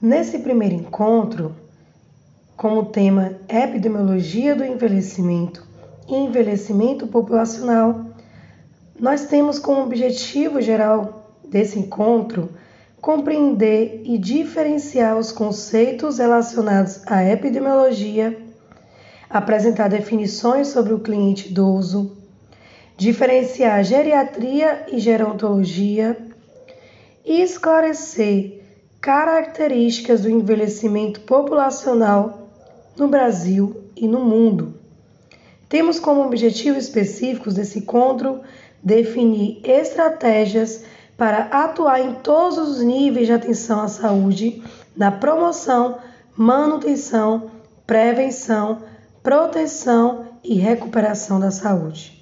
Nesse primeiro encontro, como tema Epidemiologia do Envelhecimento e Envelhecimento Populacional, nós temos como objetivo geral desse encontro compreender e diferenciar os conceitos relacionados à epidemiologia, apresentar definições sobre o cliente idoso, diferenciar geriatria e gerontologia e esclarecer características do envelhecimento populacional no Brasil e no mundo. Temos como objetivo específicos desse encontro definir estratégias para atuar em todos os níveis de atenção à saúde, na promoção, manutenção, prevenção, proteção e recuperação da saúde.